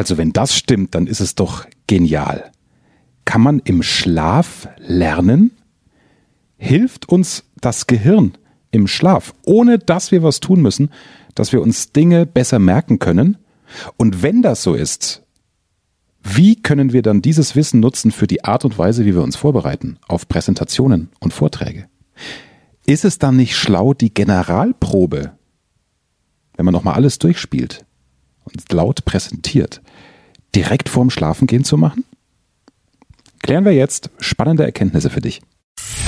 Also wenn das stimmt, dann ist es doch genial. Kann man im Schlaf lernen? Hilft uns das Gehirn im Schlaf, ohne dass wir was tun müssen, dass wir uns Dinge besser merken können? Und wenn das so ist, wie können wir dann dieses Wissen nutzen für die Art und Weise, wie wir uns vorbereiten auf Präsentationen und Vorträge? Ist es dann nicht schlau, die Generalprobe, wenn man nochmal alles durchspielt und laut präsentiert, direkt vorm Schlafengehen zu machen? Klären wir jetzt spannende Erkenntnisse für dich.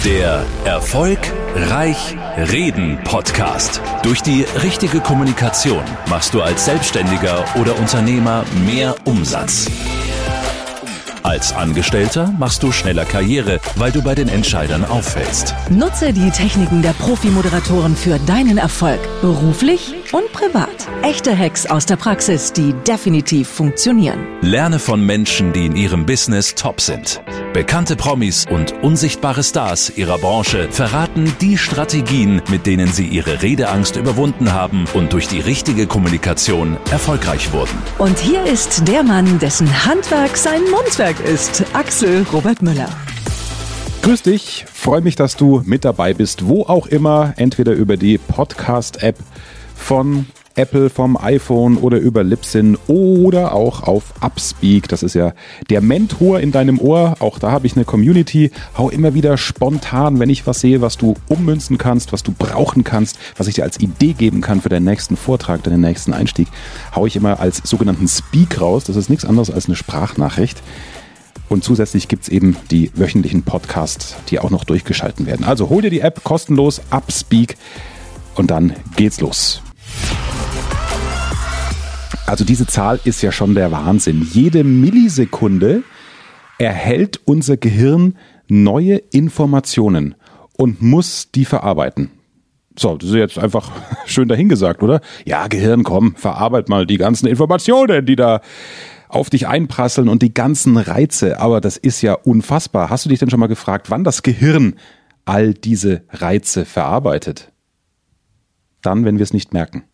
Der Erfolg Reich Reden Podcast. Durch die richtige Kommunikation machst du als Selbstständiger oder Unternehmer mehr Umsatz. Als Angestellter machst du schneller Karriere, weil du bei den Entscheidern auffällst. Nutze die Techniken der Profi-Moderatoren für deinen Erfolg, beruflich und privat. Echte Hacks aus der Praxis, die definitiv funktionieren. Lerne von Menschen, die in ihrem Business top sind. Bekannte Promis und unsichtbare Stars ihrer Branche verraten die Strategien, mit denen sie ihre Redeangst überwunden haben und durch die richtige Kommunikation erfolgreich wurden. Und hier ist der Mann, dessen Handwerk sein Mundwerk ist, Axel Robert Müller. Grüß dich, freue mich, dass du mit dabei bist, wo auch immer, entweder über die Podcast-App von Apple vom iPhone oder über Libsyn oder auch auf Upspeak. Das ist ja der Mentor in deinem Ohr. Auch da habe ich eine Community. Hau immer wieder spontan, wenn ich was sehe, was du ummünzen kannst, was du brauchen kannst, was ich dir als Idee geben kann für deinen nächsten Vortrag, deinen nächsten Einstieg, hau ich immer als sogenannten Speak raus. Das ist nichts anderes als eine Sprachnachricht. Und zusätzlich gibt es eben die wöchentlichen Podcasts, die auch noch durchgeschalten werden. Also hol dir die App kostenlos, Upspeak und dann geht's los. Also diese Zahl ist ja schon der Wahnsinn. Jede Millisekunde erhält unser Gehirn neue Informationen und muss die verarbeiten. So, das ist jetzt einfach schön dahingesagt, oder? Ja, Gehirn, komm, verarbeit mal die ganzen Informationen, die da auf dich einprasseln und die ganzen Reize. Aber das ist ja unfassbar. Hast du dich denn schon mal gefragt, wann das Gehirn all diese Reize verarbeitet? Dann, wenn wir es nicht merken.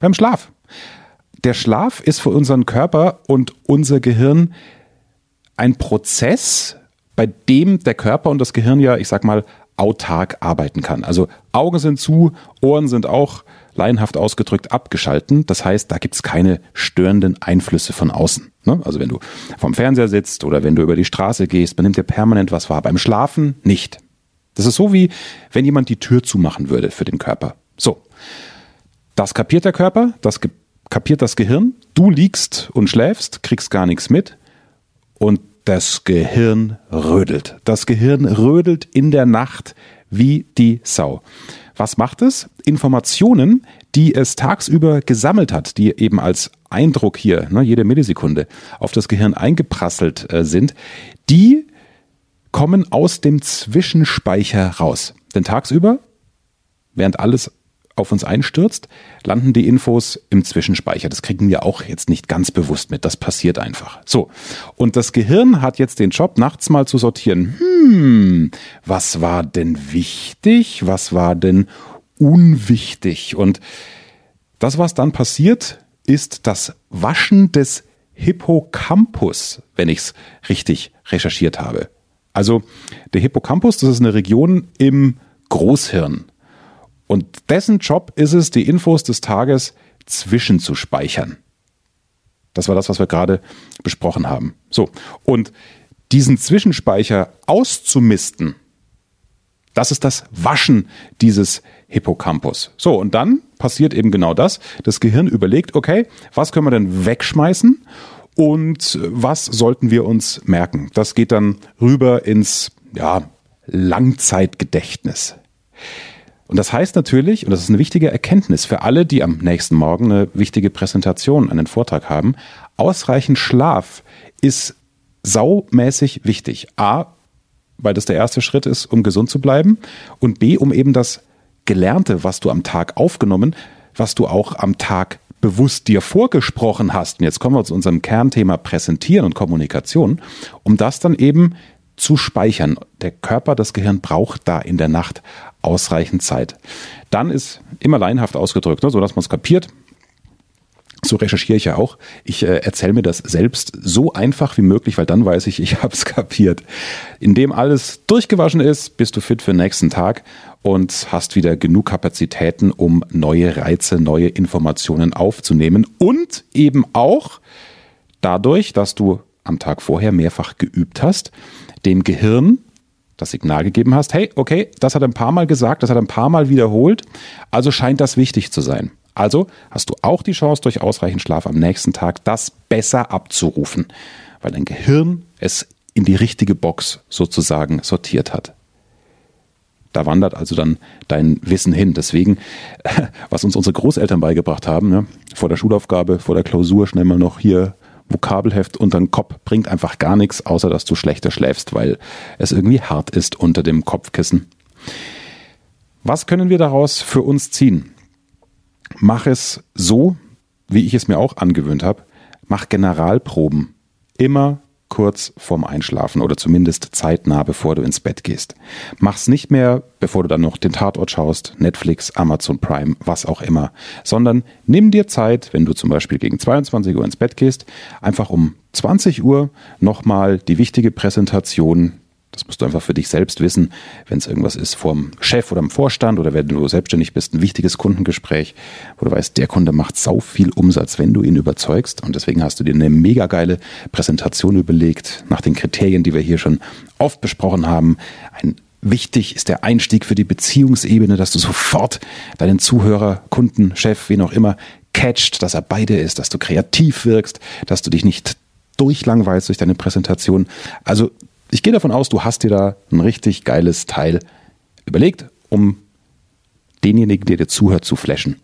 Beim Schlaf der Schlaf ist für unseren Körper und unser Gehirn ein Prozess, bei dem der Körper und das Gehirn ja, ich sag mal, autark arbeiten kann. Also Augen sind zu, Ohren sind auch laienhaft ausgedrückt abgeschalten. Das heißt, da gibt's keine störenden Einflüsse von außen. Ne? Also wenn du vom Fernseher sitzt oder wenn du über die Straße gehst, man nimmt dir permanent was wahr. Beim Schlafen nicht. Das ist so wie, wenn jemand die Tür zumachen würde für den Körper. So. Das kapiert der Körper, das kapiert das Gehirn, du liegst und schläfst, kriegst gar nichts mit und das Gehirn rödelt. Das Gehirn rödelt in der Nacht wie die Sau. Was macht es? Informationen, die es tagsüber gesammelt hat, die eben als Eindruck hier, ne, jede Millisekunde, auf das Gehirn eingeprasselt äh, sind, die kommen aus dem Zwischenspeicher raus. Denn tagsüber, während alles auf uns einstürzt, landen die Infos im Zwischenspeicher. Das kriegen wir auch jetzt nicht ganz bewusst mit. Das passiert einfach. So. Und das Gehirn hat jetzt den Job, nachts mal zu sortieren. Hm, was war denn wichtig? Was war denn unwichtig? Und das, was dann passiert, ist das Waschen des Hippocampus, wenn ich es richtig recherchiert habe. Also der Hippocampus, das ist eine Region im Großhirn. Und dessen Job ist es, die Infos des Tages zwischenzuspeichern. Das war das, was wir gerade besprochen haben. So. Und diesen Zwischenspeicher auszumisten, das ist das Waschen dieses Hippocampus. So, und dann passiert eben genau das. Das Gehirn überlegt, okay, was können wir denn wegschmeißen und was sollten wir uns merken? Das geht dann rüber ins, ja, Langzeitgedächtnis. Und das heißt natürlich, und das ist eine wichtige Erkenntnis für alle, die am nächsten Morgen eine wichtige Präsentation, einen Vortrag haben, ausreichend Schlaf ist saumäßig wichtig. A, weil das der erste Schritt ist, um gesund zu bleiben. Und B, um eben das Gelernte, was du am Tag aufgenommen, was du auch am Tag bewusst dir vorgesprochen hast, und jetzt kommen wir zu unserem Kernthema Präsentieren und Kommunikation, um das dann eben zu speichern. Der Körper, das Gehirn braucht da in der Nacht ausreichend Zeit. Dann ist immer leinhaft ausgedrückt, ne, so dass man es kapiert. so recherchiere ich ja auch. Ich äh, erzähle mir das selbst so einfach wie möglich, weil dann weiß ich, ich habe es kapiert. Indem alles durchgewaschen ist, bist du fit für den nächsten Tag und hast wieder genug Kapazitäten, um neue Reize, neue Informationen aufzunehmen und eben auch dadurch, dass du am Tag vorher mehrfach geübt hast, dem Gehirn das Signal gegeben hast, hey, okay, das hat er ein paar Mal gesagt, das hat er ein paar Mal wiederholt, also scheint das wichtig zu sein. Also hast du auch die Chance, durch ausreichend Schlaf am nächsten Tag das besser abzurufen, weil dein Gehirn es in die richtige Box sozusagen sortiert hat. Da wandert also dann dein Wissen hin. Deswegen, was uns unsere Großeltern beigebracht haben, ne, vor der Schulaufgabe, vor der Klausur schnell mal noch hier Vokabelheft unter den Kopf, bringt einfach gar nichts, außer dass du schlechter schläfst, weil es irgendwie hart ist unter dem Kopfkissen. Was können wir daraus für uns ziehen? mach es so, wie ich es mir auch angewöhnt habe. Mach Generalproben. Immer kurz vorm Einschlafen oder zumindest zeitnah, bevor du ins Bett gehst. Mach's nicht mehr, bevor du dann noch den Tatort schaust, Netflix, Amazon Prime, was auch immer, sondern nimm dir Zeit, wenn du zum Beispiel gegen 22 Uhr ins Bett gehst, einfach um 20 Uhr nochmal die wichtige Präsentation das musst du einfach für dich selbst wissen, wenn es irgendwas ist vom Chef oder im Vorstand oder wenn du selbstständig bist, ein wichtiges Kundengespräch, wo du weißt, der Kunde macht sau viel Umsatz, wenn du ihn überzeugst. Und deswegen hast du dir eine mega geile Präsentation überlegt, nach den Kriterien, die wir hier schon oft besprochen haben. Ein Wichtig ist der Einstieg für die Beziehungsebene, dass du sofort deinen Zuhörer, Kunden, Chef, wen auch immer, catcht, dass er bei dir ist, dass du kreativ wirkst, dass du dich nicht durchlangweilst durch deine Präsentation. Also ich gehe davon aus, du hast dir da ein richtig geiles Teil überlegt, um denjenigen, der dir zuhört, zu flashen.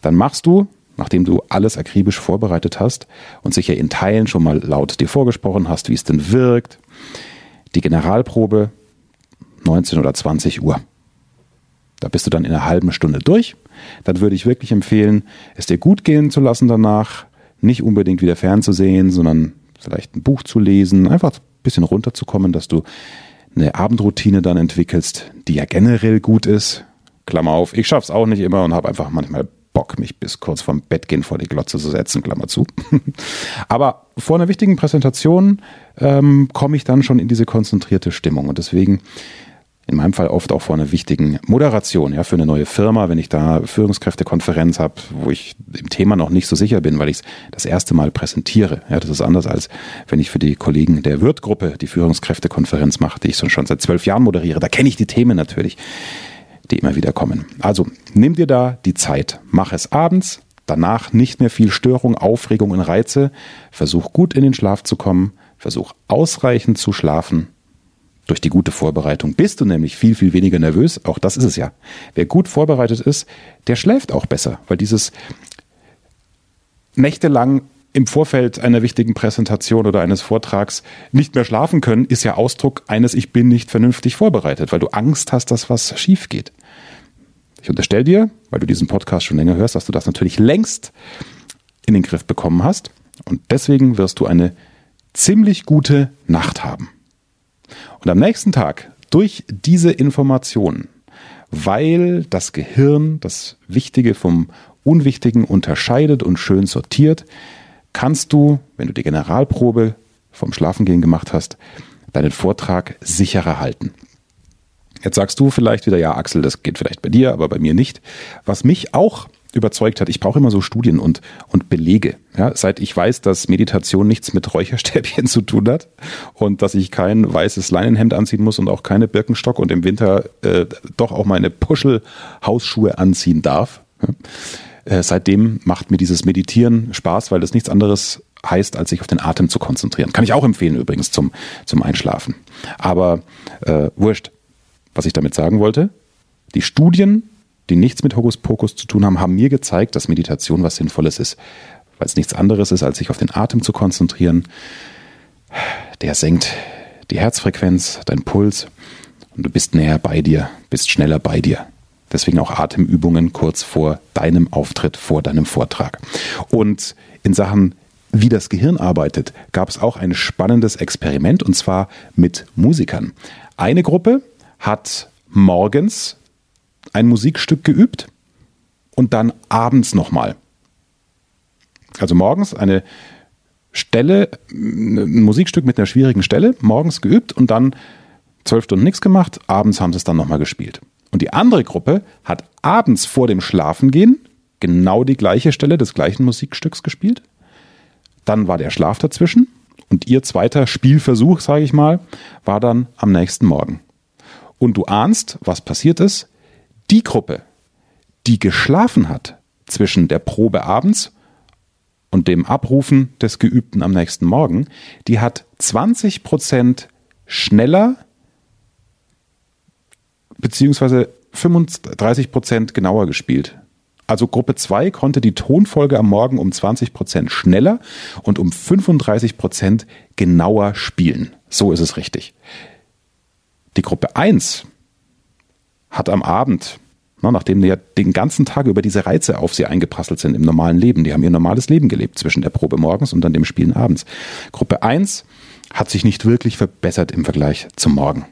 Dann machst du, nachdem du alles akribisch vorbereitet hast und sicher in Teilen schon mal laut dir vorgesprochen hast, wie es denn wirkt, die Generalprobe 19 oder 20 Uhr. Da bist du dann in einer halben Stunde durch. Dann würde ich wirklich empfehlen, es dir gut gehen zu lassen danach, nicht unbedingt wieder fernzusehen, sondern vielleicht ein Buch zu lesen, einfach bisschen runterzukommen, dass du eine Abendroutine dann entwickelst, die ja generell gut ist. Klammer auf, ich schaff's auch nicht immer und habe einfach manchmal Bock, mich bis kurz vorm Bett gehen vor die Glotze zu setzen, Klammer zu. Aber vor einer wichtigen Präsentation ähm, komme ich dann schon in diese konzentrierte Stimmung und deswegen in meinem Fall oft auch vor einer wichtigen Moderation, ja, für eine neue Firma, wenn ich da Führungskräftekonferenz habe, wo ich im Thema noch nicht so sicher bin, weil ich es das erste Mal präsentiere. Ja, das ist anders als wenn ich für die Kollegen der Wirtgruppe die Führungskräftekonferenz mache, die ich schon seit zwölf Jahren moderiere. Da kenne ich die Themen natürlich, die immer wieder kommen. Also nimm dir da die Zeit, mach es abends, danach nicht mehr viel Störung, Aufregung und Reize, versuch gut in den Schlaf zu kommen, versuch ausreichend zu schlafen durch die gute Vorbereitung bist du nämlich viel, viel weniger nervös. Auch das ist es ja. Wer gut vorbereitet ist, der schläft auch besser, weil dieses nächtelang im Vorfeld einer wichtigen Präsentation oder eines Vortrags nicht mehr schlafen können, ist ja Ausdruck eines Ich bin nicht vernünftig vorbereitet, weil du Angst hast, dass was schief geht. Ich unterstelle dir, weil du diesen Podcast schon länger hörst, dass du das natürlich längst in den Griff bekommen hast. Und deswegen wirst du eine ziemlich gute Nacht haben. Und am nächsten Tag, durch diese Informationen, weil das Gehirn das Wichtige vom Unwichtigen unterscheidet und schön sortiert, kannst du, wenn du die Generalprobe vom Schlafengehen gemacht hast, deinen Vortrag sicherer halten. Jetzt sagst du vielleicht wieder, ja, Axel, das geht vielleicht bei dir, aber bei mir nicht. Was mich auch überzeugt hat, ich brauche immer so Studien und, und Belege. Ja, seit ich weiß, dass Meditation nichts mit Räucherstäbchen zu tun hat und dass ich kein weißes Leinenhemd anziehen muss und auch keine Birkenstock und im Winter äh, doch auch meine Puschel-Hausschuhe anziehen darf. Ja, äh, seitdem macht mir dieses Meditieren Spaß, weil das nichts anderes heißt, als sich auf den Atem zu konzentrieren. Kann ich auch empfehlen übrigens zum, zum Einschlafen. Aber äh, wurscht, was ich damit sagen wollte. Die Studien die nichts mit Hokuspokus zu tun haben, haben mir gezeigt, dass Meditation was Sinnvolles ist, weil es nichts anderes ist, als sich auf den Atem zu konzentrieren. Der senkt die Herzfrequenz, dein Puls und du bist näher bei dir, bist schneller bei dir. Deswegen auch Atemübungen kurz vor deinem Auftritt, vor deinem Vortrag. Und in Sachen, wie das Gehirn arbeitet, gab es auch ein spannendes Experiment und zwar mit Musikern. Eine Gruppe hat morgens ein Musikstück geübt und dann abends nochmal. Also morgens eine Stelle, ein Musikstück mit einer schwierigen Stelle, morgens geübt und dann zwölf Stunden nichts gemacht, abends haben sie es dann nochmal gespielt. Und die andere Gruppe hat abends vor dem Schlafengehen genau die gleiche Stelle des gleichen Musikstücks gespielt. Dann war der Schlaf dazwischen und ihr zweiter Spielversuch, sage ich mal, war dann am nächsten Morgen. Und du ahnst, was passiert ist. Die Gruppe, die geschlafen hat zwischen der Probe abends und dem Abrufen des Geübten am nächsten Morgen, die hat 20 Prozent schneller beziehungsweise 35 Prozent genauer gespielt. Also Gruppe 2 konnte die Tonfolge am Morgen um 20 Prozent schneller und um 35 Prozent genauer spielen. So ist es richtig. Die Gruppe 1 hat am Abend, nachdem die ja den ganzen Tag über diese Reize auf sie eingeprasselt sind im normalen Leben, die haben ihr normales Leben gelebt zwischen der Probe morgens und dann dem Spielen abends. Gruppe 1 hat sich nicht wirklich verbessert im Vergleich zum Morgen.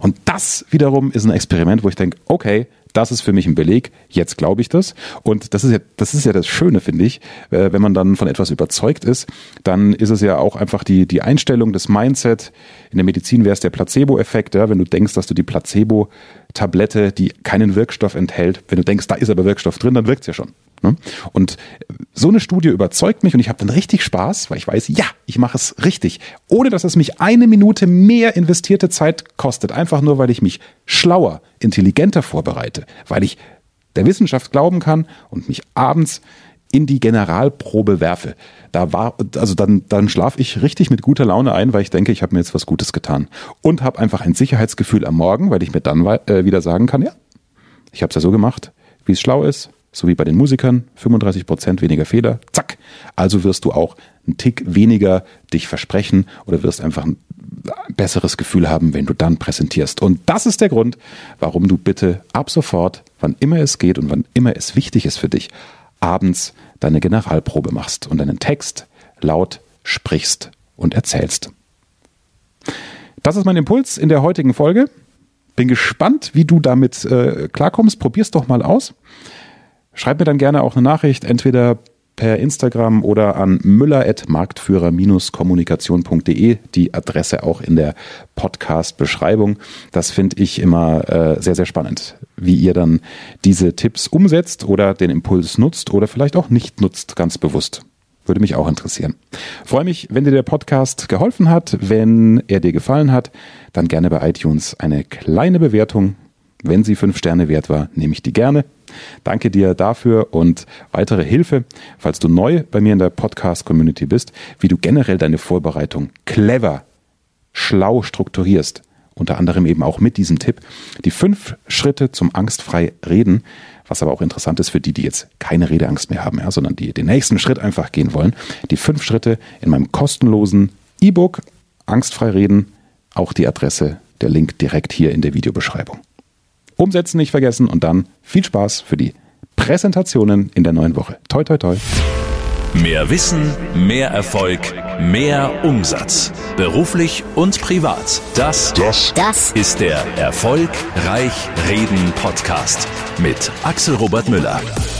Und das wiederum ist ein Experiment, wo ich denke, okay, das ist für mich ein Beleg, jetzt glaube ich das. Und das ist ja, das ist ja das Schöne, finde ich, äh, wenn man dann von etwas überzeugt ist, dann ist es ja auch einfach die, die Einstellung, das Mindset. In der Medizin wäre es der Placebo-Effekt, ja, wenn du denkst, dass du die Placebo-Tablette, die keinen Wirkstoff enthält, wenn du denkst, da ist aber Wirkstoff drin, dann wirkt es ja schon. Ne? Und so eine Studie überzeugt mich und ich habe dann richtig Spaß, weil ich weiß, ja, ich mache es richtig, ohne dass es mich eine Minute mehr investierte Zeit kostet, einfach nur, weil ich mich schlauer, intelligenter vorbereite, weil ich der Wissenschaft glauben kann und mich abends in die Generalprobe werfe. Da war, also dann, dann schlafe ich richtig mit guter Laune ein, weil ich denke, ich habe mir jetzt was Gutes getan. Und habe einfach ein Sicherheitsgefühl am Morgen, weil ich mir dann äh, wieder sagen kann, ja, ich habe es ja so gemacht, wie es schlau ist, so wie bei den Musikern, 35 Prozent weniger Fehler, zack. Also wirst du auch einen Tick weniger dich versprechen oder wirst einfach ein besseres Gefühl haben, wenn du dann präsentierst. Und das ist der Grund, warum du bitte ab sofort, wann immer es geht und wann immer es wichtig ist für dich, abends deine Generalprobe machst und deinen Text laut sprichst und erzählst. Das ist mein Impuls in der heutigen Folge. Bin gespannt, wie du damit äh, klarkommst. Probier's doch mal aus. Schreib mir dann gerne auch eine Nachricht, entweder per Instagram oder an müller.marktführer-kommunikation.de, die Adresse auch in der Podcast-Beschreibung. Das finde ich immer äh, sehr, sehr spannend, wie ihr dann diese Tipps umsetzt oder den Impuls nutzt oder vielleicht auch nicht nutzt, ganz bewusst. Würde mich auch interessieren. Freue mich, wenn dir der Podcast geholfen hat. Wenn er dir gefallen hat, dann gerne bei iTunes eine kleine Bewertung. Wenn sie fünf Sterne wert war, nehme ich die gerne. Danke dir dafür und weitere Hilfe, falls du neu bei mir in der Podcast-Community bist, wie du generell deine Vorbereitung clever, schlau strukturierst. Unter anderem eben auch mit diesem Tipp. Die fünf Schritte zum angstfrei reden, was aber auch interessant ist für die, die jetzt keine Redeangst mehr haben, ja, sondern die den nächsten Schritt einfach gehen wollen. Die fünf Schritte in meinem kostenlosen E-Book Angstfrei reden. Auch die Adresse, der Link direkt hier in der Videobeschreibung. Umsetzen nicht vergessen und dann viel Spaß für die Präsentationen in der neuen Woche. Toi, toi, toi. Mehr Wissen, mehr Erfolg, mehr Umsatz. Beruflich und privat. Das, das, das ist der Erfolgreich Reden Podcast mit Axel Robert Müller.